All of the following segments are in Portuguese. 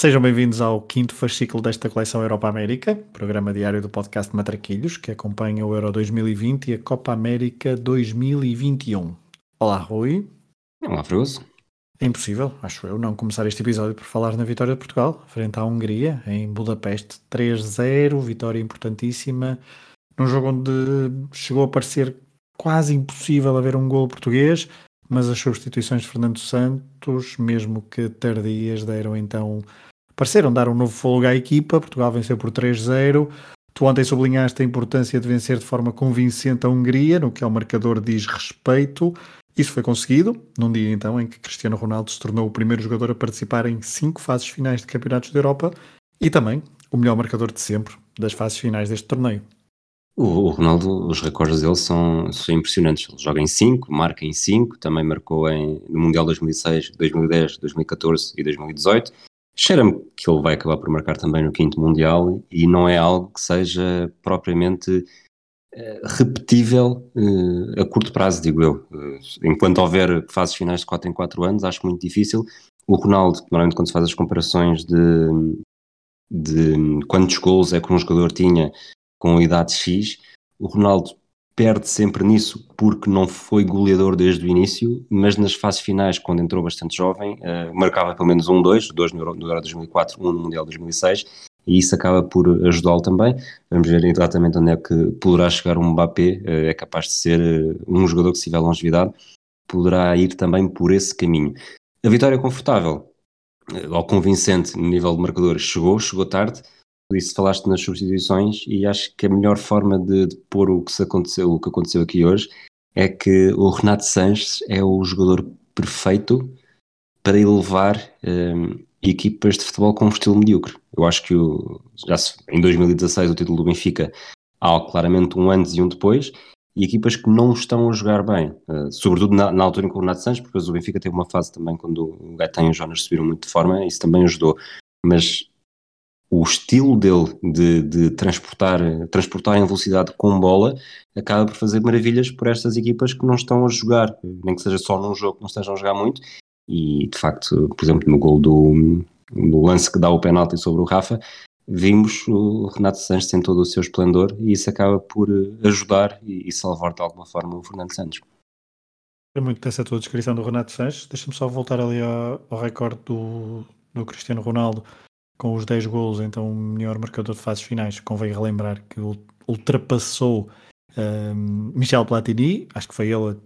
Sejam bem-vindos ao quinto fascículo desta coleção Europa América, programa diário do podcast Matraquilhos, que acompanha o Euro 2020 e a Copa América 2021. Olá, Rui. Olá, Fruso. É impossível, acho eu, não começar este episódio por falar na vitória de Portugal, frente à Hungria, em Budapeste. 3-0, vitória importantíssima, num jogo onde chegou a parecer quase impossível haver um gol português, mas as substituições de Fernando Santos, mesmo que tardias, deram então pareceram dar um novo fogo à equipa. Portugal venceu por 3-0. Tu ontem sublinhaste a importância de vencer de forma convincente a Hungria, no que ao marcador diz respeito. Isso foi conseguido, num dia então em que Cristiano Ronaldo se tornou o primeiro jogador a participar em cinco fases finais de campeonatos da Europa e também o melhor marcador de sempre das fases finais deste torneio. O, Ronaldo, os recordes dele são, são impressionantes. Ele joga em 5, marca em 5, também marcou em, no Mundial 2006, 2010, 2014 e 2018 cheira-me que ele vai acabar por marcar também no quinto Mundial e não é algo que seja propriamente uh, repetível uh, a curto prazo, digo eu. Uh, enquanto houver fases finais de 4 em 4 anos, acho muito difícil. O Ronaldo, normalmente quando se faz as comparações de, de quantos gols é que um jogador tinha com a idade X, o Ronaldo perde sempre nisso porque não foi goleador desde o início, mas nas fases finais, quando entrou bastante jovem, uh, marcava pelo menos um, dois, dois no Euro, no Euro 2004, um no Mundial 2006, e isso acaba por ajudá-lo também. Vamos ver exatamente onde é que poderá chegar um Mbappé, uh, é capaz de ser uh, um jogador que se tiver longevidade, poderá ir também por esse caminho. A vitória confortável, ou convincente no nível de marcador, chegou, chegou tarde, isso falaste nas substituições e acho que a melhor forma de, de pôr o que, aconteceu, o que aconteceu aqui hoje é que o Renato Sanches é o jogador perfeito para elevar um, equipas de futebol com um estilo medíocre. Eu acho que o, já se, em 2016 o título do Benfica há claramente um antes e um depois e equipas que não estão a jogar bem, uh, sobretudo na, na, altura em que o Renato Sanches, porque o Benfica teve uma fase também quando o Gaetan e o Jonas subiram muito de forma, isso também ajudou. Mas o estilo dele de, de, transportar, transportar em velocidade com bola acaba por fazer maravilhas por estas equipas que não estão a jogar, nem que seja só num jogo não estejam a jogar muito. E de facto, por exemplo, no gol do, lance que dá o penalti sobre o Rafa, vimos o Renato Sanches em todo o seu esplendor e isso acaba por ajudar e, e salvar de alguma forma o Fernando Santos. É muito dessa tua descrição do Renato Sanches. Deixa-me só voltar ali ao, ao recorde do, do Cristiano Ronaldo com os 10 gols, então o melhor marcador de fases finais. Convém relembrar que ultrapassou um, Michel Platini, acho que foi ele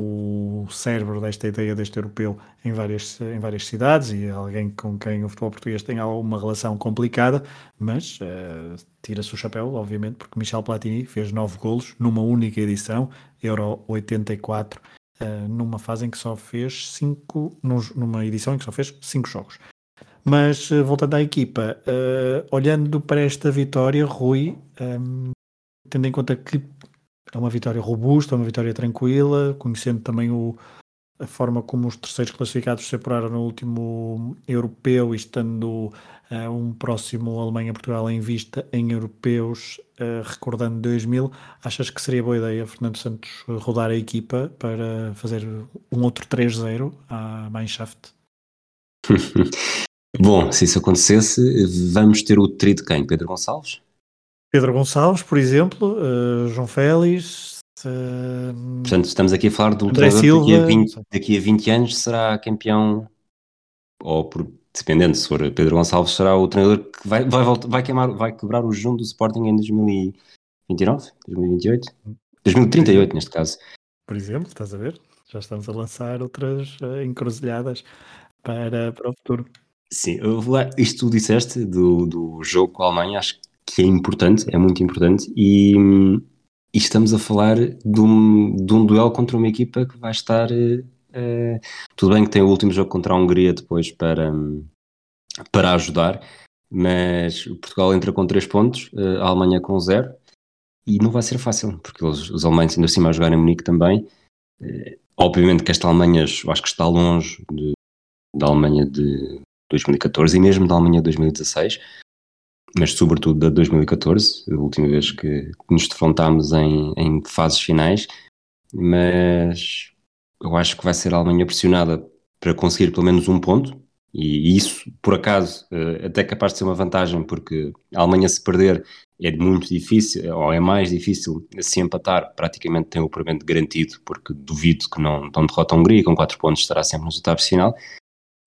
o cérebro desta ideia deste europeu em várias, em várias cidades e alguém com quem o futebol português tem alguma relação complicada, mas uh, tira-se o chapéu, obviamente, porque Michel Platini fez 9 golos numa única edição, Euro 84, uh, numa fase em que só fez 5, numa edição em que só fez 5 jogos. Mas eh, voltando à equipa, uh, olhando para esta vitória, Rui, um, ehm, tendo em conta que é uma vitória robusta, uma vitória tranquila, conhecendo também o, a forma como os terceiros classificados se apuraram no último europeu e estando uh, um próximo Alemanha-Portugal em vista em europeus, uh, recordando 2000, achas que seria boa ideia Fernando Santos rodar a equipa para fazer um outro 3-0 à Mannschaft? Bom, se isso acontecesse, vamos ter o tri de quem? Pedro Gonçalves? Pedro Gonçalves, por exemplo, uh, João Félix. Uh, Portanto, estamos aqui a falar do André treinador Silva, daqui, a 20, daqui a 20 anos será campeão, ou por, dependendo, se for Pedro Gonçalves, será o treinador que vai, vai, voltar, vai, queimar, vai quebrar o junto do Sporting em 2029, 2028, 2038 neste caso. Por exemplo, estás a ver? Já estamos a lançar outras uh, encruzilhadas para, para o futuro. Sim, isto tu disseste do, do jogo com a Alemanha, acho que é importante, é muito importante, e, e estamos a falar de um, de um, duelo contra uma equipa que vai estar. Uh, tudo bem que tem o último jogo contra a Hungria depois para, para ajudar, mas Portugal entra com 3 pontos, eh, a Alemanha com 0, e não vai ser fácil, porque os, alemães ainda assim a jogar em Munique também. Eh, obviamente que esta Alemanha, eu acho que está longe de, da Alemanha de 2014 e mesmo da Alemanha de 2016, mas sobretudo da 2014, a última vez que, nos defrontámos em, em fases finais, mas eu acho que vai ser a Alemanha pressionada para conseguir pelo menos um ponto, e isso, por acaso, eh, até capaz de ser uma vantagem, porque a Alemanha se perder é muito difícil, ou é mais difícil se empatar, praticamente tem o apuramento garantido, porque duvido que não, não derrota a Hungria, com 4 pontos estará sempre no resultado final,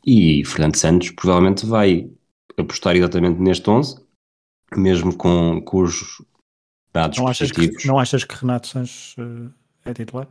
e Fernando Santos provavelmente vai apostar exatamente neste 11, mesmo com, com os dados não achas, positivos. que, não achas que Renato Sanches uh, é titular?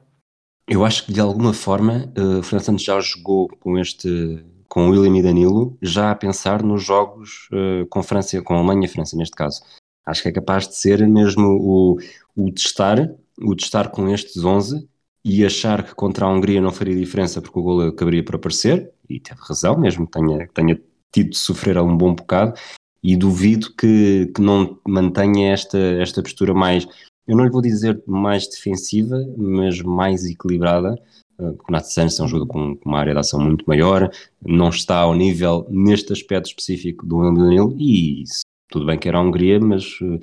Eu acho que de alguma forma uh, Fernando Santos já jogou com este com o William e Danilo, já a pensar nos jogos uh, com França, com a Alemanha e França neste caso. Acho que é capaz de ser mesmo o, o testar, o testar com estes 11 e achar que contra a Hungria não faria diferença porque o gol acabaria por aparecer, e teve razão, mesmo que tenha, tenha tido de sofrer um bom bocado, e duvido que, que não mantenha esta, esta postura mais, eu não lhe vou dizer mais defensiva, mas mais equilibrada. Uh, o Renato Santos é um jogador com, uma área de ação muito maior, não está ao nível neste aspecto específico do Danilo, e tudo bem que era a Hungria, mas uh,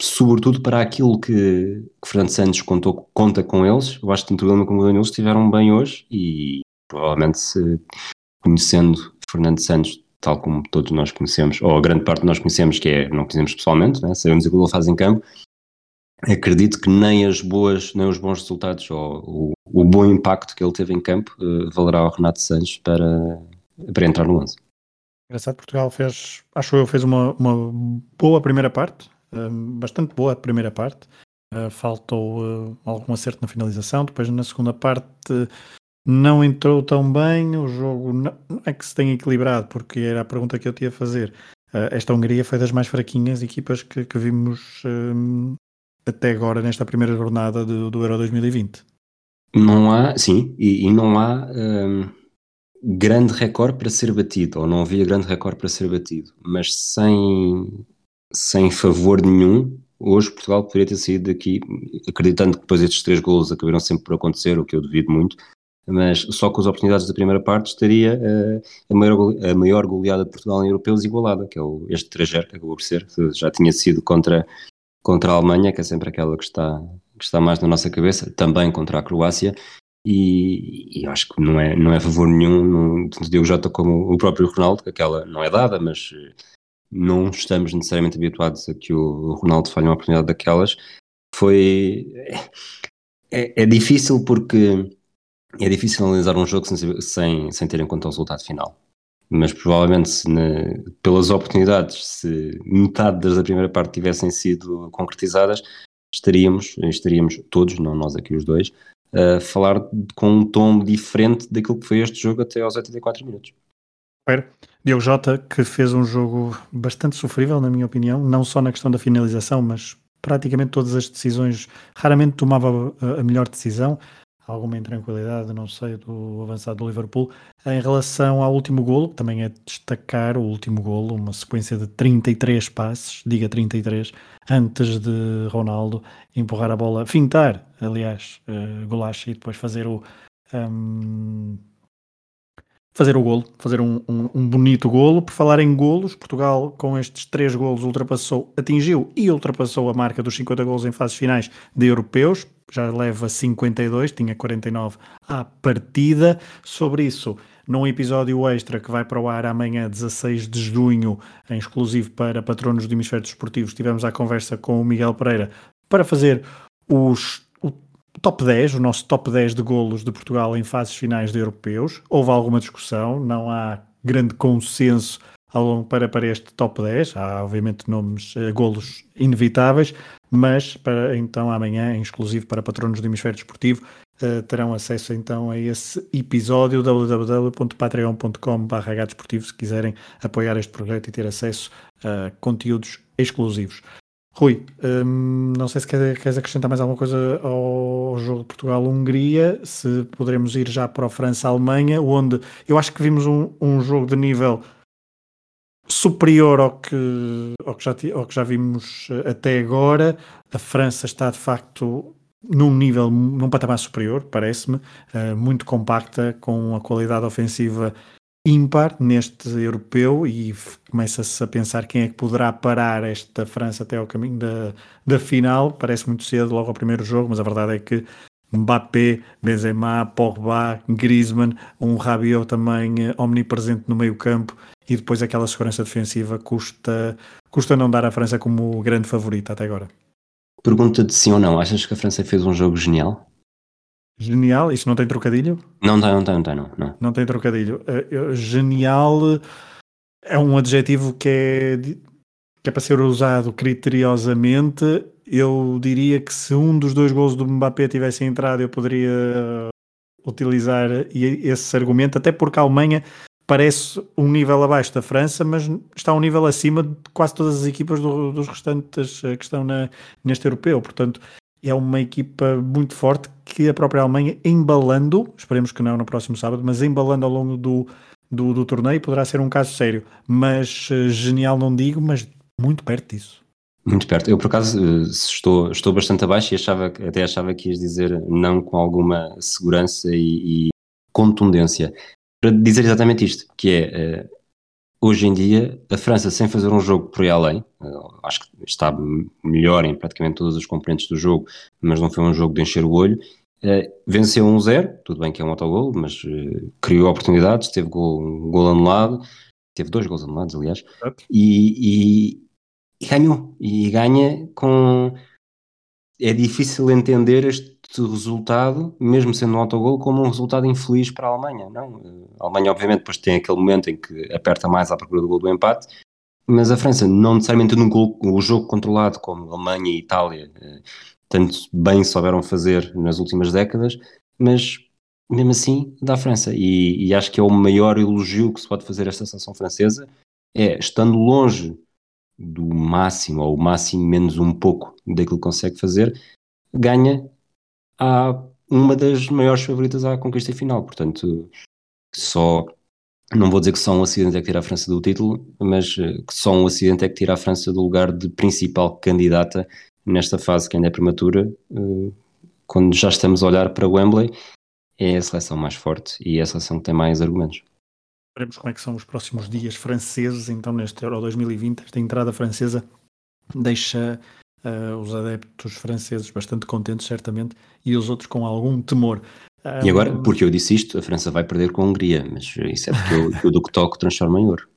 sobretudo para aquilo que, que Fernando Santos contou, conta com eles, eu acho que tanto o Danilo como o Danilo estiveram bem hoje e provavelmente se, conhecendo Fernando Santos tal como todos nós conhecemos, ou a grande parte de nós conhecemos, que é, não conhecemos pessoalmente, né? sabemos o que ele faz em campo, acredito que nem as boas, nem os bons resultados, ou o, o bom impacto que ele teve em campo, uh, valerá ao Renato Santos para, para entrar no 11. Engraçado, Portugal fez, acho eu, fez uma, uma boa primeira parte, um, bastante boa primeira parte. Uh, faltou uh, algum acerto na finalização. Depois, na segunda parte, não entrou tão bem, o jogo não, é que se tenha equilibrado, porque era a pergunta que eu tinha a fazer. Uh, esta Hungria foi das mais fraquinhas equipas que, que vimos um, até agora nesta primeira jornada do, do Euro 2020. Não há, sim, e, e não há um, grande recorde para ser batido, ou não havia grande recorde para ser batido, mas sem, sem favor nenhum, hoje Portugal poderia ter saído daqui, acreditando que depois estes três golos acabaram sempre por acontecer, o que eu duvido muito, mas só com as oportunidades da primeira parte estaria uh, a, maior, a maior goleada de Portugal em europeus igualada, que é o, este 3 que acabou por ser, já tinha sido contra, contra a Alemanha, que é sempre aquela que está, que está mais na nossa cabeça, também contra a Croácia, e, e acho que não é, não é favor nenhum, tanto Diogo Jota como o próprio Ronaldo, que aquela não é dada, mas não estamos necessariamente habituados a que o Ronaldo falhe uma oportunidade daquelas, foi... É, é difícil porque é difícil analisar um jogo sem, sem, sem ter em conta o resultado final. Mas provavelmente, se pelas oportunidades, se metade das da primeira parte tivessem sido concretizadas, estaríamos, estaríamos todos, não nós aqui os dois, a falar com um tom diferente daquilo que foi este jogo até aos 84 minutos. Diogo Jota, que fez um jogo bastante sofrível, na minha opinião, não só na questão da finalização, mas praticamente todas as decisões, raramente tomava a melhor decisão alguma intranquilidade, não sei, do avançado do Liverpool. Em relação ao último golo, também é destacar o último golo, uma sequência de 33 passes, diga 33, antes de Ronaldo empurrar a bola, fintar, aliás, uh, e depois fazer o. Um, fazer o golo, fazer um, um, um, bonito golo. Por falar em golos, Portugal com estes três golos ultrapassou, atingiu e ultrapassou a marca dos 50 golos em fases finais de europeus já leva 52, tinha 49 à partida. Sobre isso, num episódio extra que vai para o ar amanhã, 16 de junho, em exclusivo para patronos do Hemisfério Desportivo, tivemos a conversa com o Miguel Pereira para fazer os, o top 10, o nosso top 10 de golos de Portugal em fases finais de europeus. Houve alguma discussão, não há grande consenso para, para este top 10. Há, obviamente, nomes, uh, golos inevitáveis, mas para então amanhã, em exclusivo para patronos do Hemisfério Desportivo, uh, terão acesso então a esse episódio www.patreon.com.br se quiserem apoiar este projeto e ter acesso a conteúdos exclusivos. Rui, um, não sei se queres acrescentar mais alguma coisa ao jogo Portugal-Hungria, se poderemos ir já para a França-Alemanha, onde eu acho que vimos um, um jogo de nível superior ao que, ao, que já, ao que já vimos eh, até agora. A França está de facto num nível, num patamar superior, parece-me, uh, muito compacta, com a qualidade ofensiva ímpar neste europeu e começa-se a pensar quem é que poderá parar esta França até ao caminho da, da final. Parece muito cedo, logo ao primeiro jogo, mas a verdade é que Mbappé, Benzema, Pogba, Griezmann, um Rabiot também eh, omnipresente no meio campo e depois aquela segurança defensiva custa, custa não dar a França como grande favorita até agora. Pergunta de sim ou não, achas que a França fez um jogo genial? Genial, isso não tem trocadilho? Não tem, não tem, não tem, não. Não, não tem trocadilho. Uh, genial é um adjetivo que é, que é para ser usado criteriosamente. Eu diria que se um dos dois gols do Mbappé tivesse entrado, eu poderia utilizar esse argumento, até porque a Alemanha parece um nível abaixo da França, mas está um nível acima de quase todas as equipas do, dos restantes eh, que estão na, neste europeu. Portanto, é uma equipa muito forte que a própria Alemanha, embalando, esperemos que não no próximo sábado, mas embalando ao longo do, do, do torneio, poderá ser um caso sério. Mas uh, genial não digo, mas muito perto disso. Muito perto. Eu, por acaso, eh, estou, estou bastante abaixo e achava, até achava que ias dizer não com alguma segurança e, e contundência. Para dizer exatamente isto, que é, uh, hoje em dia, a França, sem fazer um jogo por aí além, uh, acho que está melhor em praticamente todas as componentes do jogo, mas não foi um jogo de encher o olho, uh, venceu 1-0, tudo bem que é um autogol, mas uh, criou oportunidades, teve gol, um gol anulado, teve dois gols anulados, aliás, e, e, e ganhou, e ganha com... É difícil entender este resultado, mesmo sendo um autogol, como um resultado infeliz para a Alemanha. Não? A Alemanha, obviamente, depois tem aquele momento em que aperta mais à procura do gol do empate, mas a França, não necessariamente num gol, o jogo controlado, como a Alemanha e Itália, eh, tanto bem souberam fazer nas últimas décadas, mas mesmo assim da França. E, e acho que é o maior elogio que se pode fazer a esta seleção francesa, é estando longe do máximo, ou o máximo menos um pouco daquilo que consegue fazer, ganha há uma das maiores favoritas à conquista final. Portanto, só não vou dizer que só um acidente é que tira a França do título, mas eh, que só um acidente é que tira a França do lugar de principal candidata nesta fase que ainda é prematura. Eh, quando já estamos a olhar para Wembley, é a seleção mais forte e é a seleção que tem mais argumentos. Veremos como é que são os próximos dias franceses, então neste Euro 2020, esta entrada francesa deixa uh, os adeptos franceses bastante contentes, certamente, e os outros com algum temor. Um... E agora, porque eu disse isto, a França vai perder com a Hungria, mas isso é porque eu, do que toco transforma em ouro.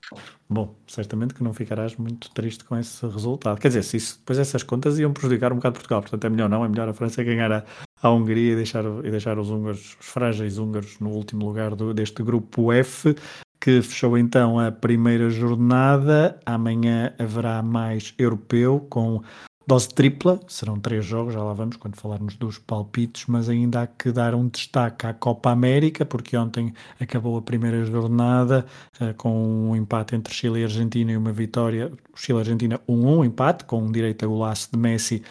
Bom, certamente que não ficarás muito triste com esse resultado. Quer dizer, se isso, depois essas contas iam prejudicar um bocado Portugal, portanto é melhor não, é melhor a França ganhar a, a Hungria e deixar, e deixar os húngaros, os frágeis húngaros, no último lugar do, deste grupo F, que fechou então a primeira jornada. Amanhã haverá mais europeu, com Dose tripla, serão três jogos, já lá vamos quando falarmos dos palpites, mas ainda há que dar um destaque à Copa América, porque ontem acabou a primeira jornada uh, com um empate entre Chile e Argentina e uma vitória, Chile e Argentina 1-1, empate, com um direito a golaço de Messi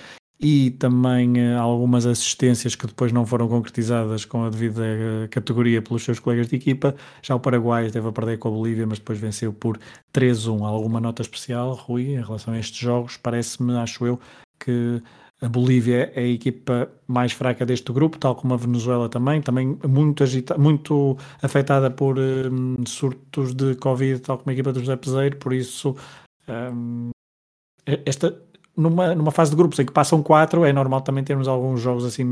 e também uh, algumas assistências que depois não foram concretizadas com a devida uh, categoria pelos seus colegas de equipa. Já o Paraguai esteve a perder com a Bolívia, mas depois venceu por 3-1. Alguma nota especial, Rui, em relação a estes jogos? Parece-me, acho eu, que a Bolívia é a equipa mais fraca deste grupo, tal como a Venezuela também, também muito, agita, muito afetada por um, surtos de Covid, tal como a equipa do José Peseiro, por isso um, esta numa, numa fase de grupos em que passam quatro, é normal também termos alguns jogos assim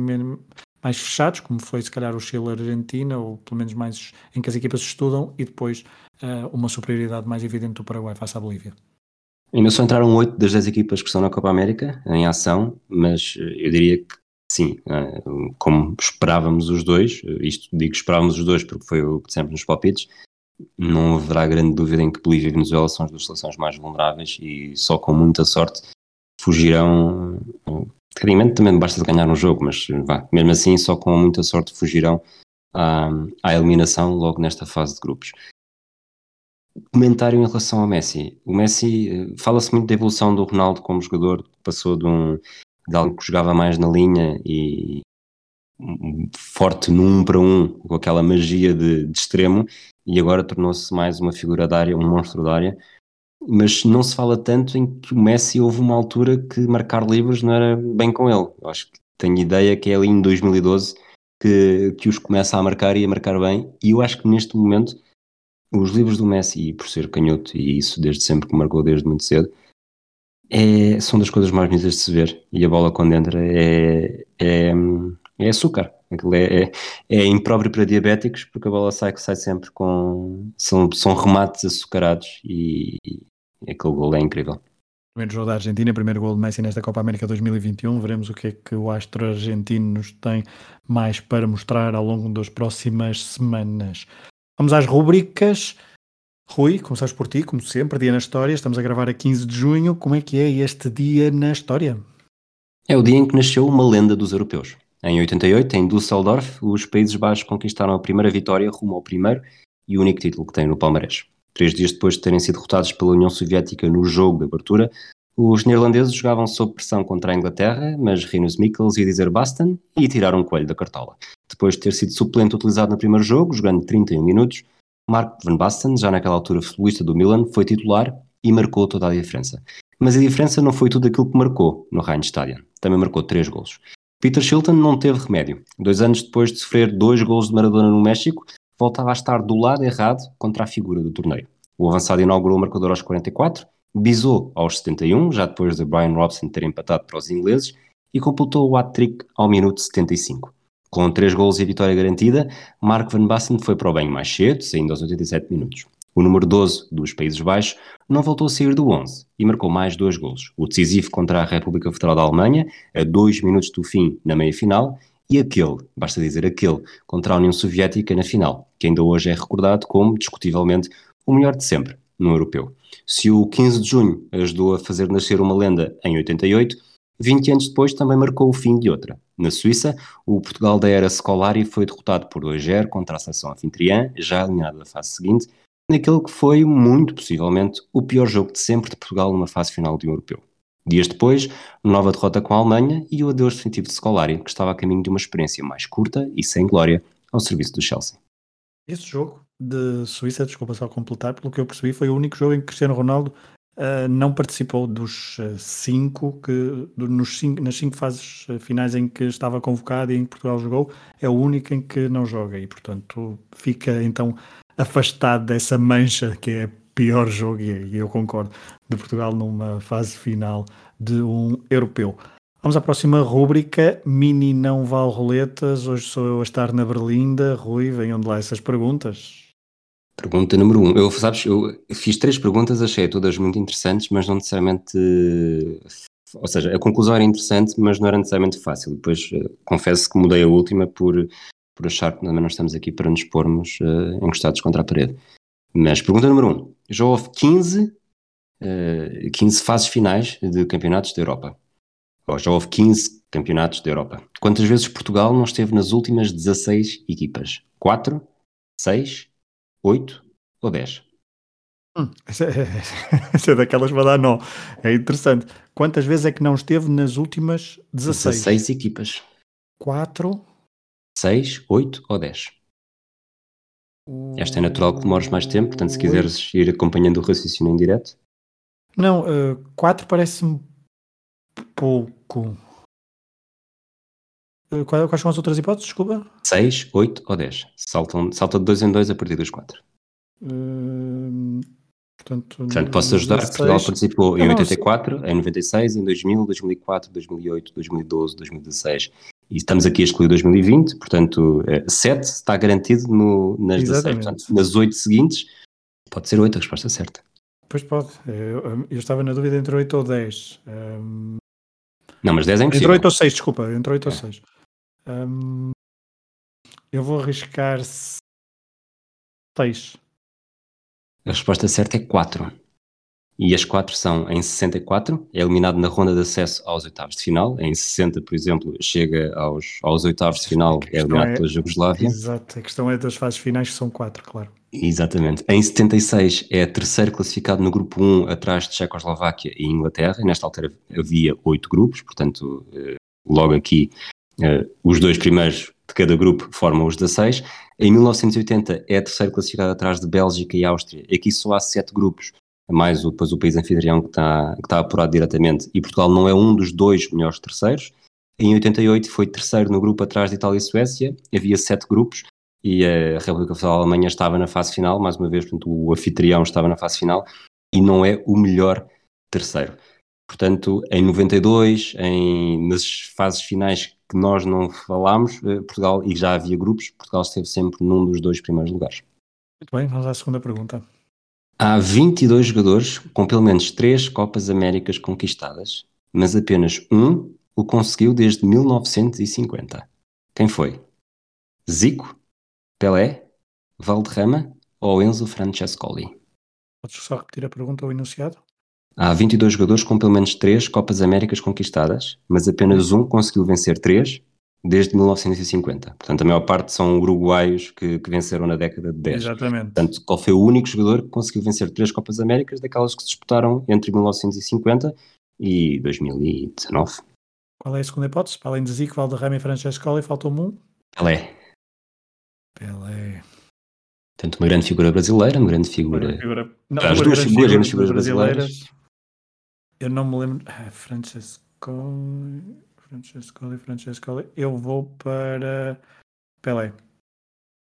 mais fechados, como foi se calhar o Chile Argentina, ou pelo menos mais em que as equipas estudam, e depois uh, uma superioridade mais evidente do Paraguai face à Bolívia. Ainda só entraram oito das dez equipas que estão na Copa América em ação, mas eu diria que sim, eh, como esperávamos os dois, isto digo esperávamos os dois porque foi o que dissemos nos palpites, não haverá grande dúvida em que Bolívia e Venezuela são as duas seleções mais vulneráveis e só com muita sorte fugirão. Tecnicamente também basta de ganhar um jogo, mas vá, mesmo assim, só com muita sorte fugirão à, à eliminação logo nesta fase de grupos. Comentário em relação ao Messi. O Messi, eh, fala-se muito da evolução do Ronaldo como jogador, passou de, um, de algo que jogava mais na linha e forte num um para um, com aquela magia de, de extremo, e agora tornou-se mais uma figura da área, um monstro da área, mas não se fala tanto em que o Messi houve uma altura que marcar livros não era bem com ele. Eu acho que tenho ideia que é ali em 2012 que, que os começa a marcar e a marcar bem, e eu acho que neste momento os livros do Messi, por ser canhoto, e isso desde sempre que marcou desde muito cedo, é, são das coisas mais bonitas de se ver. E a bola quando entra é, é, é açúcar. É, é, é impróprio para diabéticos porque a bola sai sai sempre com. São, são remates açucarados e, e aquele gol é incrível. Primeiro jogo da Argentina, primeiro gol de Messi nesta Copa América 2021. Veremos o que é que o astro argentino nos tem mais para mostrar ao longo das próximas semanas. Vamos às rubricas. Rui, começamos por ti, como sempre, dia na história. Estamos a gravar a 15 de junho. Como é que é este dia na história? É o dia em que nasceu uma lenda dos europeus. Em 88, em Düsseldorf, os Países Baixos conquistaram a primeira vitória rumo ao primeiro e único título que têm no Palmarés. Três dias depois de terem sido derrotados pela União Soviética no jogo de abertura, os neerlandeses jogavam sob pressão contra a Inglaterra, mas Rinus Mikkels ia dizer basta e tiraram o coelho da cartola. Depois de ter sido suplente utilizado no primeiro jogo, jogando 31 minutos, Mark van Basten, já naquela altura futebolista do Milan, foi titular e marcou toda a diferença. Mas a diferença não foi tudo aquilo que marcou no Rheinstadion. Também marcou três golos. Peter Shilton não teve remédio. Dois anos depois de sofrer dois golos de Maradona no México, voltava a estar do lado errado contra a figura do torneio. O avançado inaugurou o marcador aos 44, bisou aos 71, já depois de Brian Robson ter empatado para os ingleses, e completou o hat-trick ao minuto 75. Com três gols e vitória garantida, Mark Van Basten foi para o banho mais cedo, saindo aos 87 minutos. O número 12 dos Países Baixos não voltou a sair do 11 e marcou mais dois gols. O decisivo contra a República Federal da Alemanha, a dois minutos do fim na meia-final, e aquele, basta dizer aquele, contra a União Soviética na final, que ainda hoje é recordado como, discutivelmente, o melhor de sempre no europeu. Se o 15 de junho ajudou a fazer nascer uma lenda em 88, 20 anos depois também marcou o fim de outra. Na Suíça, o Portugal da era Scolari foi derrotado por 2-0 contra a seleção anfitriã, já eliminada da fase seguinte, naquele que foi, muito possivelmente, o pior jogo de sempre de Portugal numa fase final de um europeu. Dias depois, nova derrota com a Alemanha e o adeus definitivo de Scolari, que estava a caminho de uma experiência mais curta e sem glória ao serviço do Chelsea. Esse jogo de Suíça, desculpa só completar, pelo que eu percebi, foi o único jogo em que Cristiano Ronaldo uh, não participou dos uh, cinco que nos cinco, nas cinco fases uh, finais em que estava convocado e em que Portugal jogou, é o único em que não joga e portanto fica então afastado dessa mancha que é pior jogo e eu concordo de Portugal numa fase final de um europeu. Vamos à próxima rúbrica, Mini Não Vale Roletas. Hoje sou eu a estar na Berlinda. Rui, venham de lá essas perguntas. Pergunta número um. Eu, sabes, eu fiz três perguntas, achei todas muito interessantes, mas não necessariamente. Ou seja, a conclusão era interessante, mas não era necessariamente fácil. Depois eh, confesso que mudei a última por, por achar que não estamos aqui para nos pormos uh, encostados contra a parede. Mas pergunta número um. Já houve 15, uh, 15 fases finais de campeonatos da Europa. Ou já houve 15 campeonatos da Europa. Quantas vezes Portugal não esteve nas últimas 16 equipas? 4? 6? 8 ou 10? Hum, essa, é, essa é daquelas para dar nó. É interessante. Quantas vezes é que não esteve nas últimas 16? 16 equipas. 4? 6, 8 ou 10? Esta é natural que demores mais tempo, portanto, se quiseres ir acompanhando o raciocínio em direto. Não, 4 uh, parece-me pouco. Uh, quais são as outras hipóteses? Desculpa. 6, 8 ou 10. Saltam, salta de 2 em 2 a partir dos 4. Uh, portanto, portanto, posso ajudar. 16... Portugal participou em 84, em 96, em 2000, 2004, 2008, 2012, 2016. E estamos aqui a excluir 2020, portanto, 7 está garantido no, nas Exatamente. 16. Portanto, nas 8 seguintes, pode ser 8 a resposta certa. Pois pode. Eu, eu, estava na dúvida entre 8 ou 10. Um... Não, mas 10 é impossível. Entre 8 ou 6, desculpa. Entre 8 é. ou 6. Um... Eu vou arriscar 6. A resposta certa é 4. E as 4 são em 64, é eliminado na ronda de acesso aos oitavos de final. Em 60, por exemplo, chega aos, aos oitavos de final, é eliminado é, pela Jugoslávia. Exato, a questão é das fases finais, que são 4, claro. Exatamente. Em 76 é terceiro classificado no grupo 1, atrás de Checoslováquia e Inglaterra. Nesta altura havia oito grupos, portanto, eh, logo aqui, eh, os dois primeiros de cada grupo formam os 16. Em 1980 é terceiro classificado atrás de Bélgica e Áustria. Aqui só há sete grupos, mais o, depois o país anfitrião que está, que está apurado diretamente, e Portugal não é um dos dois melhores terceiros. Em 88 foi terceiro no grupo atrás de Itália e Suécia, havia sete grupos, e a República Federal da Alemanha estava na fase final, mais uma vez, portanto, o anfitrião estava na fase final, e não é o melhor terceiro. Portanto, em 92, em, nas fases finais que nós não falámos, eh, Portugal, e já havia grupos, Portugal esteve sempre num dos dois primeiros lugares. Muito bem, vamos à segunda pergunta. Há 22 jogadores com pelo menos 3 Copas Américas conquistadas, mas apenas um o conseguiu desde 1950. Quem foi? Zico, Pelé, Valderrama ou Enzo Francescoli? Podes só repetir a pergunta ou enunciado? Há 22 jogadores com pelo menos 3 Copas Américas conquistadas, mas apenas um conseguiu vencer 3 desde 1950. Portanto, a maior parte são uruguaios que, que, venceram na década de 10. Exatamente. Portanto, qual foi o único jogador que conseguiu vencer três Copas Américas daquelas que se disputaram entre 1950 e 2019? Qual é a segunda hipótese? Para além de Zico, Valderrama e Francescoli, faltou-me um? Pelé. Pelé. Portanto, uma grande figura brasileira, uma grande figura... Uma figura... Não, As duas figuras, grandes figuras brasileiras. brasileiras. Eu não me lembro... Ah, Francescoli... Francescoli, Francescoli. Eu vou para Pelé.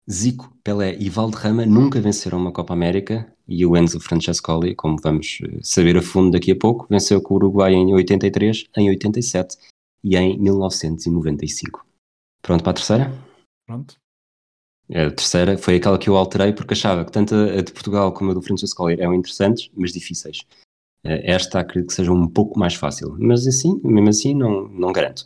Zico, Pelé e Valderrama nunca venceram uma Copa América e o Enzo Francescoli, como vamos eh, saber a fundo daqui a pouco, venceu com o Uruguai em 83, em 87 e em 1995. Pronto para a terceira? Pronto. A terceira foi aquela que eu alterei porque achava que tanto a de Portugal como a do Francescoli eram interessantes, mas difíceis. Eh, esta acredito que seja um pouco mais fácil, mas assim, mesmo assim não, não garanto.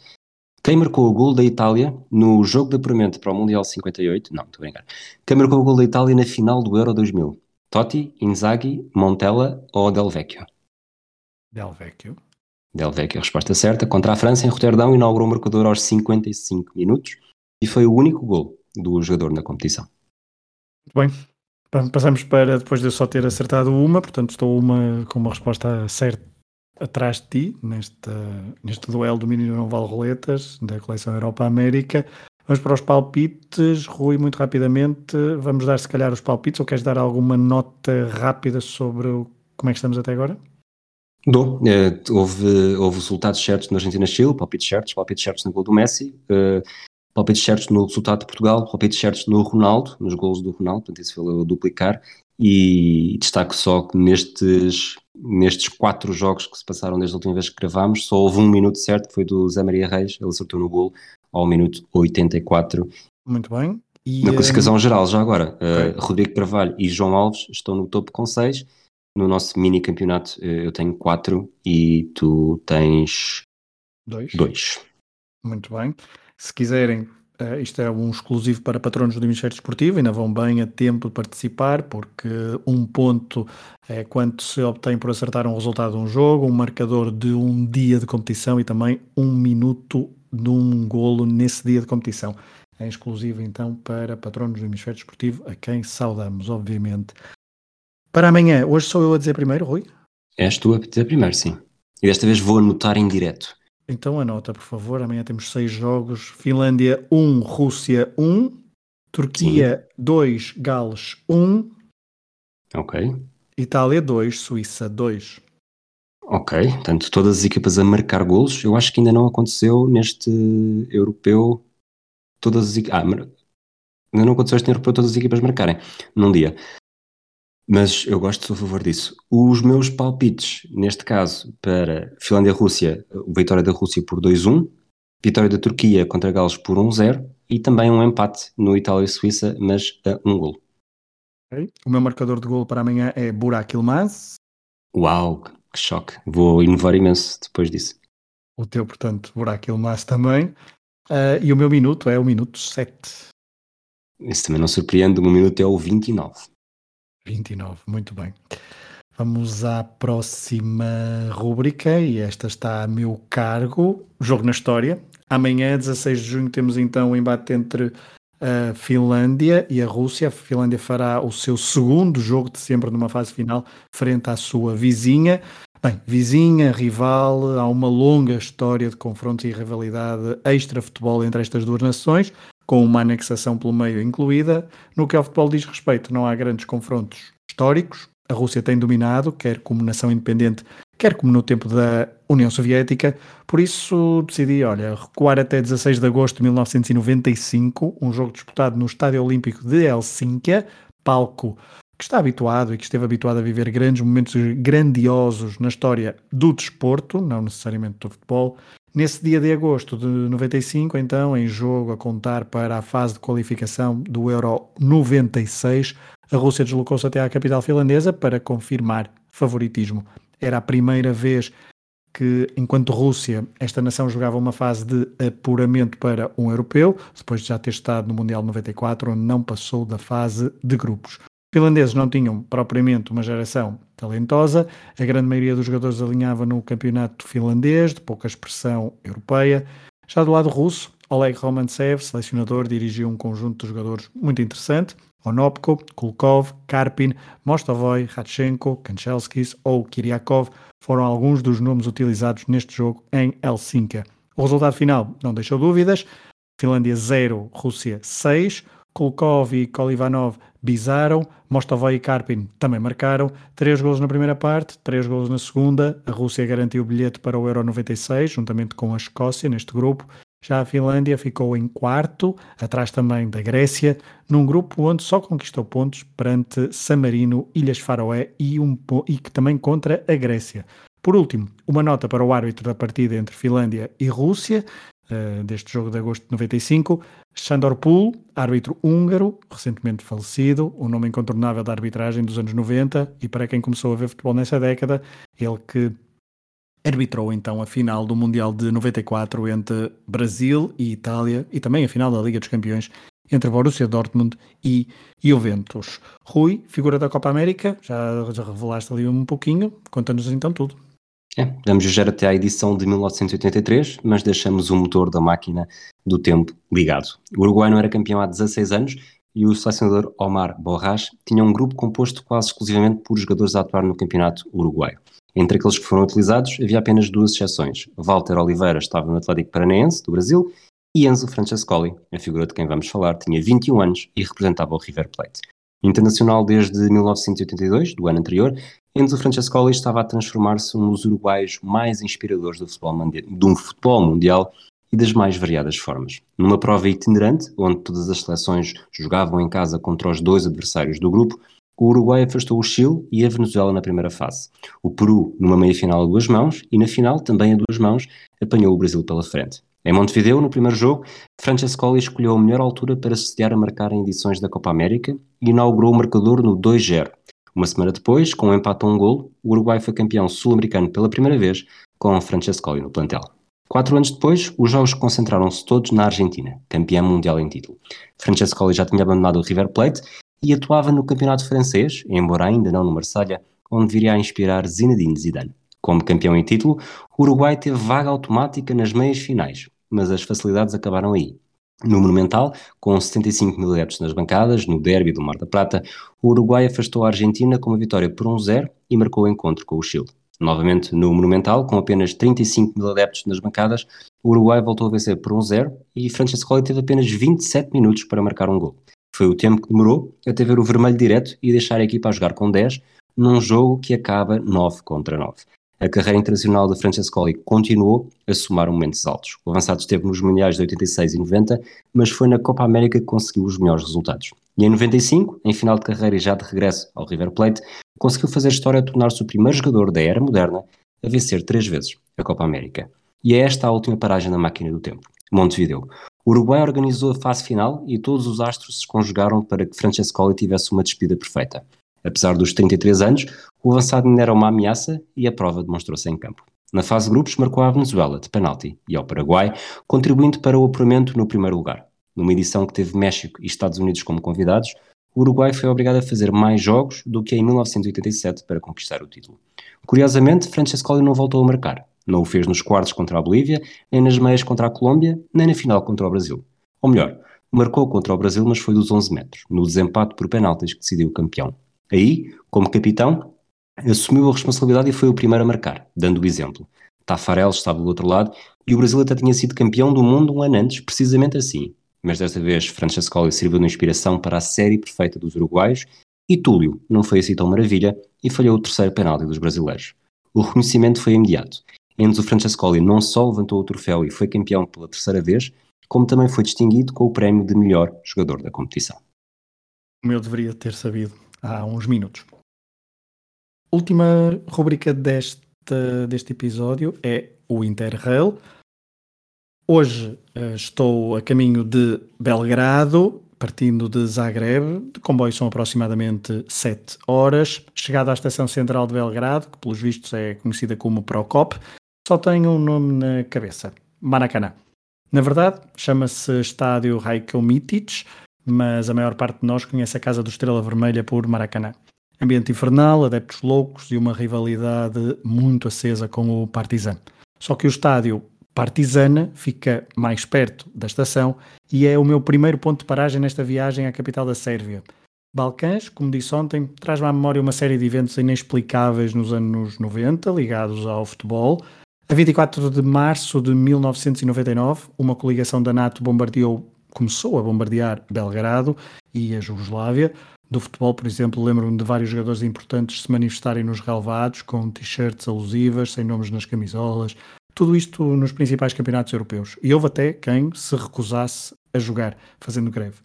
Quem marcou o gol da Itália no jogo de apuramento para o Mundial 58? Não, estou a brincar. Quem marcou o gol da Itália na final do Euro 2000? Totti, Inzaghi, Montella ou Del Vecchio? Del Vecchio. Del Vecchio, resposta certa. Contra a França, em Roterdão, inaugurou o marcador aos 55 minutos e foi o único gol do jogador na competição. Muito bem. Passamos para, depois de eu só ter acertado uma, portanto estou uma com uma resposta certa atrás de ti, neste, neste duelo do Mini Não Vale Roletas, da coleção Europa-América. Vamos para os palpites. Rui, muito rapidamente, vamos dar se calhar os palpites ou queres dar alguma nota rápida sobre o, como é que estamos até agora? Dou. É, houve, houve resultados certos na Argentina-Chile, palpites certos, palpites certos no gol do Messi. Uh, palpites certos no resultado de Portugal, palpites certos no Ronaldo, nos gols do Ronaldo, portanto isso foi a duplicar, e destaco só que nestes, nestes quatro jogos que se passaram desde a última vez que gravámos, só houve um minuto certo, que foi do Zé Maria Reis, ele acertou no gol ao minuto 84. Muito bem. E, Na classificação geral, já agora, okay. uh, Rodrigo Carvalho e João Alves estão no topo com 6. No nosso mini campeonato uh, eu tenho 4 e tu tens 2. Muito bem. Se quiserem, uh, isto é um exclusivo para patronos do Ministério Desportivo, ainda vão bem a tempo de participar, porque um ponto é quanto se obtém por acertar um resultado de um jogo, um marcador de um dia de competição e também um minuto de um golo nesse dia de competição. É exclusivo então para patronos do Hemisfério Desportivo, a quem saudamos, obviamente. Para amanhã, hoje sou eu a dizer primeiro, Rui? És tu a dizer primeiro, sim. E desta vez vou anotar em direto. Então anota, por favor. Amanhã temos seis jogos: Finlândia 1, Rússia 1, Turquia Sim. 2, Gales 1. Ok. Itália 2, Suíça 2. Ok, portanto, todas as equipas a marcar golos. Eu acho que ainda não aconteceu neste europeu. Todas as equipas. Ah, ainda não aconteceu este europeu todas as equipas marcarem num dia. Mas eu gosto, sou a favor disso. Os meus palpites, neste caso, para Finlândia-Rússia, vitória da Rússia por 2-1, vitória da Turquia contra Gales por 1-0 e também um empate no Itália e Suíça, mas a um gol. Okay. O meu marcador de gol para amanhã é Burak Ilmaz. Uau, que choque. Vou inovar imenso depois disso. O teu, portanto, Burak Ilmaz também. Uh, e o meu minuto é o minuto 7. Isso também não surpreende, o meu minuto é o 29. 29, muito bem. Vamos à próxima rúbrica e esta está a meu cargo, Jogo na História. Amanhã, 16 de junho, temos então o um embate entre a Finlândia e a Rússia. A Finlândia fará o seu segundo jogo de sempre numa fase final frente à sua vizinha. Bem, vizinha, rival, há uma longa história de confrontos e rivalidade extra-futebol entre estas duas nações com uma anexação pelo meio incluída. No que ao futebol diz respeito, não há grandes confrontos históricos. a Rússia tem dominado, quer como nação independente, quer como no tempo da União Soviética. Por isso decidi, olha, recuar até 16 de agosto de 1995, um jogo disputado no Estádio Olímpico de Helsínquia, palco que está habituado e que esteve habituado a viver grandes momentos grandiosos na história do desporto, não necessariamente do futebol. Nesse dia de agosto de 95, então, em jogo a contar para a fase de qualificação do Euro 96, a Rússia deslocou-se até à capital finlandesa para confirmar favoritismo. Era a primeira vez que, enquanto Rússia, esta nação jogava uma fase de apuramento para um europeu, depois de já ter estado no Mundial 94, onde não passou da fase de grupos finlandeses não tinham propriamente uma geração talentosa, a grande maioria dos jogadores alinhava no campeonato finlandês, de pouca expressão europeia. Já do lado russo, Oleg Romantsev, selecionador, dirigiu um conjunto de jogadores muito interessante. Onopko, Kulkov, Karpin, Mostovoi, Ratchenko, Kanchelskis ou Kiriakov foram alguns dos nomes utilizados neste jogo em Helsinki. O resultado final não deixou dúvidas. Finlândia 0, Rússia 6. Kulkov e Kolivanov bizaram, Mostovoi e Karpin também marcaram, três golos na primeira parte, três golos na segunda, a Rússia garantiu o bilhete para o Euro 96, juntamente com a Escócia neste grupo, já a Finlândia ficou em quarto, atrás também da Grécia, num grupo onde só conquistou pontos perante San Marino, Ilhas Faroé e, um, e que também contra a Grécia. Por último, uma nota para o árbitro da partida entre Finlândia e Rússia, uh, deste jogo de agosto de 95. Sandor Pool, árbitro húngaro, recentemente falecido, um nome incontornável da arbitragem dos anos 90 e para quem começou a ver futebol nessa década, ele que arbitrou então a final do Mundial de 94 entre Brasil e Itália e também a final da Liga dos Campeões entre Borussia Dortmund e Juventus. Rui, figura da Copa América, já, já revelaste ali um pouquinho, conta-nos então tudo. É, vamos viajar até à edição de 1983, mas deixamos o motor da máquina do tempo ligado. O Uruguai não era campeão há 16 anos e o selecionador Omar Borras tinha um grupo composto quase exclusivamente por jogadores a atuar no campeonato uruguaio. Entre aqueles que foram utilizados, havia apenas duas exceções. Walter Oliveira estava no Atlético Paranaense, do Brasil, e Enzo Francescoli, a figura de quem vamos falar, tinha 21 anos e representava o River Plate. Internacional desde 1982, do ano anterior, Enzo Francescoli estava a transformar-se um dos uruguaios mais inspiradores do futebol, um futebol mundial e das mais variadas formas. Numa prova itinerante, onde todas as seleções jogavam em casa contra os dois adversários do grupo, o Uruguai afastou o Chile e a Venezuela na primeira fase. O Peru, numa meia-final a duas mãos, e na final, também a duas mãos, apanhou o Brasil pela frente. Em Montevideo, no primeiro jogo, Francescoli escolheu a melhor altura para se sediar a marcar em edições da Copa América e inaugurou o marcador no 2-0. Uma semana depois, com um empate a um golo, o Uruguai foi campeão sul-americano pela primeira vez, com Francescoli no plantel. Quatro anos depois, os jogos concentraram-se todos na Argentina, campeã mundial em título. Francescoli já tinha abandonado o River Plate e atuava no campeonato francês, embora ainda não no Marselha, onde viria a inspirar Zinedine Zidane. Como campeão em título, o Uruguai teve vaga automática nas meias finais, mas as facilidades acabaram aí. No Monumental, com 75 mil adeptos nas bancadas, no derby do Mar da Prata, o Uruguai afastou a Argentina com uma vitória por 1-0 e marcou o encontro com o Chile. Novamente no Monumental, com apenas 35 mil adeptos nas bancadas, o Uruguai voltou a vencer por 1-0 e Francescoli teve apenas 27 minutos para marcar um gol. Foi o tempo que demorou até ver o vermelho direto e deixar a equipa a jogar com 10 num jogo que acaba 9 contra 9 a carreira internacional de Francescoli continuou a somar momentos altos. O avançado esteve nos Mundiais de 86 e 90, mas foi na Copa América que conseguiu os melhores resultados. E em 95, em final de carreira e já de regresso ao River Plate, conseguiu fazer história a tornar-se o primeiro jogador da era moderna a vencer três vezes a Copa América. E é esta a última paragem na máquina do tempo, Montevideo. O Uruguai organizou a fase final e todos os astros se conjugaram para que Francescoli tivesse uma despedida perfeita. Apesar dos 33 anos, o avançado ainda era uma ameaça e a prova demonstrou-se em campo. Na fase de grupos, marcou a Venezuela de penalti e ao Paraguai, contribuindo para o apuramento no primeiro lugar. Numa edição que teve México e Estados Unidos como convidados, o Uruguai foi obrigado a fazer mais jogos do que em 1987 para conquistar o título. Curiosamente, Francescoli não voltou a marcar. Não o fez nos quartos contra a Bolívia, nem nas meias contra a Colômbia, nem na final contra o Brasil. Ou melhor, marcou contra o Brasil, mas foi dos 11 metros, no desempate por penaltis que decidiu o campeão. Aí, como capitão, assumiu a responsabilidade e foi o primeiro a marcar, dando o exemplo. Tafarel estava do outro lado e o Brasil até tinha sido campeão do mundo um ano antes, precisamente assim. Mas desta vez Francescoli serviu de inspiração para a série perfeita dos uruguaios E Túlio não foi assim tão maravilha e falhou o terceiro penalti dos brasileiros. O reconhecimento foi imediato. Enzo Francescoli não só levantou o troféu e foi campeão pela terceira vez, como também foi distinguido com o prémio de melhor jogador da competição. Como eu deveria ter sabido há uns minutos. Última rubrica deste, deste episódio é o Interrail. Hoje uh, estou a caminho de Belgrado, partindo de Zagreb. De comboio são aproximadamente 7 horas. Chegado à estação central de Belgrado, que pelos vistos é conhecida como Procop, só tenho um nome na cabeça: Maracanã. Na verdade, chama-se Estádio Rajko Mitic, mas a maior parte de nós conhece a Casa do Estrela Vermelha por Maracanã. Ambiente infernal, adeptos loucos e uma rivalidade muito acesa com o Partizan. Só que o estádio Partizana fica mais perto da estação e é o meu primeiro ponto de paragem nesta viagem à capital da Sérvia. Balcãs, como disse ontem, traz-me à memória uma série de eventos inexplicáveis nos anos 90 ligados ao futebol. A 24 de março de 1999, uma coligação da NATO bombardeou, começou a bombardear Belgrado e a Jugoslávia. Do futebol, por exemplo, lembro-me de vários jogadores importantes se manifestarem nos relevados com t-shirts alusivas, sem nomes nas camisolas, tudo isto nos principais campeonatos europeus. E houve até quem se recusasse a jogar, fazendo greve.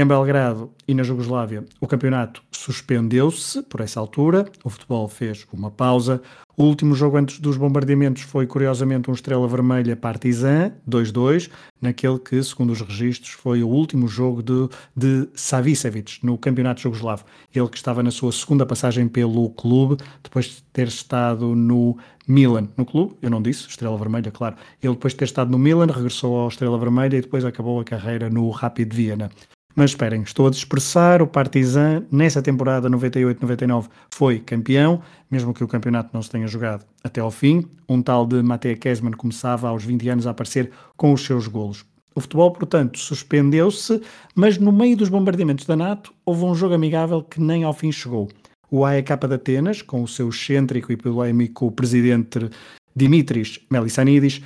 Em Belgrado e na Jugoslávia, o campeonato suspendeu-se por essa altura, o futebol fez uma pausa. O último jogo antes dos bombardeamentos foi, curiosamente, um Estrela Vermelha Partizan, 2-2, naquele que, segundo os registros, foi o último jogo de, de Savicevic no campeonato jugoslavo. Ele que estava na sua segunda passagem pelo clube, depois de ter estado no Milan, no clube, eu não disse, Estrela Vermelha, claro. Ele depois de ter estado no Milan, regressou ao Estrela Vermelha e depois acabou a carreira no Rapid Viena. Mas esperem, estou a dispersar. O Partizan, nessa temporada 98-99, foi campeão, mesmo que o campeonato não se tenha jogado até ao fim. Um tal de Matej Kesman começava aos 20 anos a aparecer com os seus golos. O futebol, portanto, suspendeu-se, mas no meio dos bombardeamentos da NATO houve um jogo amigável que nem ao fim chegou. O AEK de Atenas, com o seu excêntrico e polémico presidente Dimitris Melissanidis,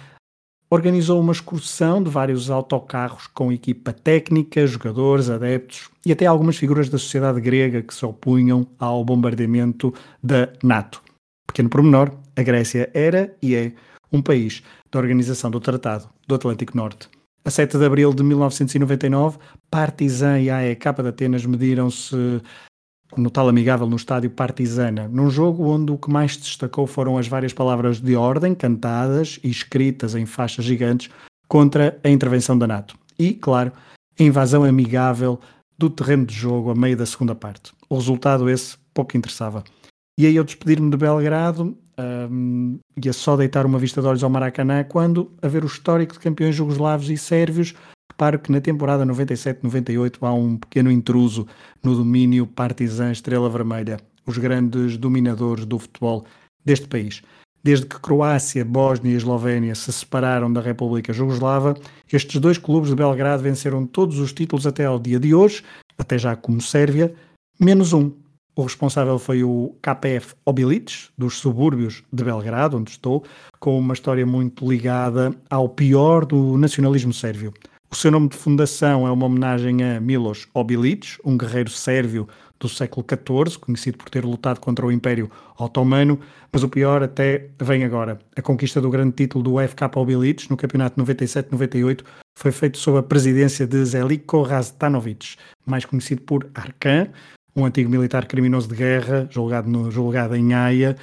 organizou uma excursão de vários autocarros com equipa técnica, jogadores, adeptos e até algumas figuras da sociedade grega que se opunham ao bombardeamento da NATO. Pequeno pormenor, a Grécia era e é um país da Organização do Tratado do Atlântico Norte. A 7 de abril de 1999, Partizan e AEK de Atenas mediram-se no tal amigável no estádio Partizana, num jogo onde o que mais destacou foram as várias palavras de ordem cantadas e escritas em faixas gigantes contra a intervenção da NATO. E, claro, a invasão amigável do terreno de jogo a meio da segunda parte. O resultado esse pouco interessava. E aí eu despedir-me de Belgrado um, ia só deitar uma vista de olhos ao Maracanã quando, a ver o histórico de campeões jugoslavos e sérvios, Reparo que na temporada 97-98 há um pequeno intruso no domínio Partizan Estrela Vermelha, os grandes dominadores do futebol deste país. Desde que Croácia, Bósnia e Eslovénia se separaram da República Jugoslava, estes dois clubes de Belgrado venceram todos os títulos até ao dia de hoje, até já como Sérvia, menos um. O responsável foi o KPF Obilic, dos subúrbios de Belgrado, onde estou, com uma história muito ligada ao pior do nacionalismo sérvio. O seu nome de fundação é uma homenagem a Milos Obilic, um guerreiro sérvio do século XIV, conhecido por ter lutado contra o Império Otomano, mas o pior até vem agora. A conquista do grande título do FK Obilic no campeonato 97-98 foi feito sob a presidência de Zeliko Raztanovic, mais conhecido por Arkan, um antigo militar criminoso de guerra, julgado, no, julgado em Haia,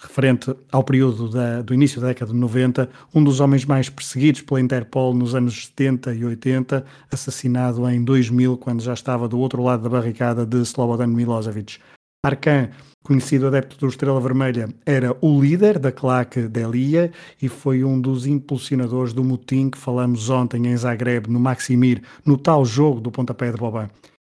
referente ao período da, do início da década de 90, um dos homens mais perseguidos pela Interpol nos anos 70 e 80, assassinado em 2000, quando já estava do outro lado da barricada de Slobodan Milosevic. Arkan, conhecido adepto do Estrela Vermelha, era o líder da claque Delia e foi um dos impulsionadores do motim que falamos ontem em Zagreb, no Maximir, no tal jogo do pontapé de Boban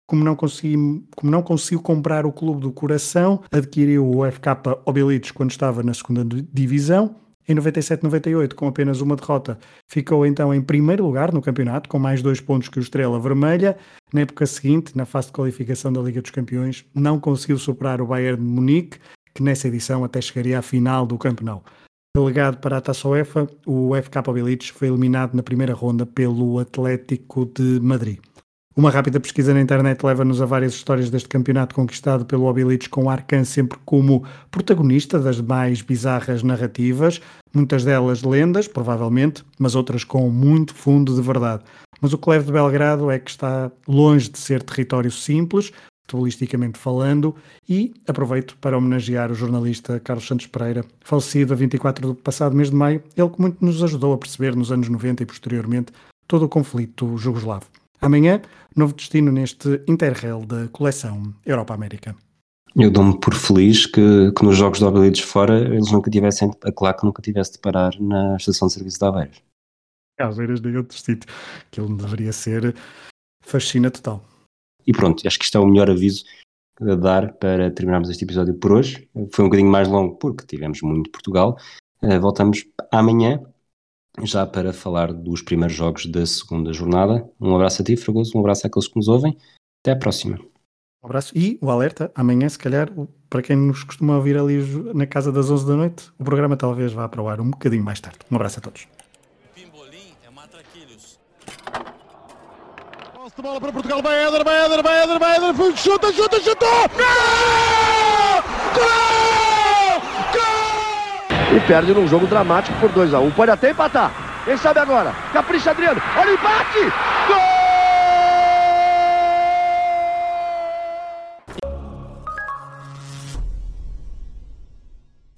como não, consegui, como não conseguiu comprar o clube do coração, adquiriu o FK Obilic quando estava na segunda divisão. Em 97-98, com apenas uma derrota, ficou então em primeiro lugar no campeonato, com mais dois pontos que o Estrela Vermelha. Na época seguinte, na fase de qualificação da Liga dos Campeões, não conseguiu superar o Bayern de Munique, que nessa edição até chegaria à final do campeonato. Delegado para a Taça UEFA, o FK Obilic foi eliminado na primeira ronda pelo Atlético de Madrid. Uma rápida pesquisa na internet leva-nos a várias histórias deste campeonato conquistado pelo Obilic com Arcan sempre como protagonista das mais bizarras narrativas, muitas delas lendas, provavelmente, mas outras com muito fundo de verdade. Mas o leva de Belgrado é que está longe de ser território simples, futebolisticamente falando, e aproveito para homenagear o jornalista Carlos Santos Pereira, falecido a 24 do passado mês de maio, ele que muito nos ajudou a perceber nos anos 90 e posteriormente todo o conflito jugoslavo. Amanhã, novo destino neste Interrail da coleção Europa-América. Eu dou-me por feliz que, que nos jogos de Obilides fora eles nunca tivessem, a claque nunca tivesse de parar na estação de serviço de Aveiras. Aveiras de outro sítio, que ele deveria ser fascina total. E pronto, acho que isto é o melhor aviso a dar para terminarmos este episódio por hoje. Foi um bocadinho mais longo porque tivemos muito Portugal. Uh, voltamos amanhã já para falar dos primeiros jogos da segunda jornada. Um abraço a ti, Fragoso, um abraço àqueles que nos ouvem. Até à próxima. Um abraço e o alerta, amanhã, se calhar, para quem nos costuma ouvir ali na casa das 11 da noite, o programa talvez vá para o ar um bocadinho mais tarde. Um abraço a todos. Pimbolim é matraquilhos. Posse de bola para Portugal, vai Éder, vai Éder, vai Éder, vai Éder, chuta, chuta, chutou! Gol! Gol! E perde num jogo dramático por 2 a 1 um. Pode até empatar. Quem sabe agora? Capricha Adriano. Olha o empate! Gol!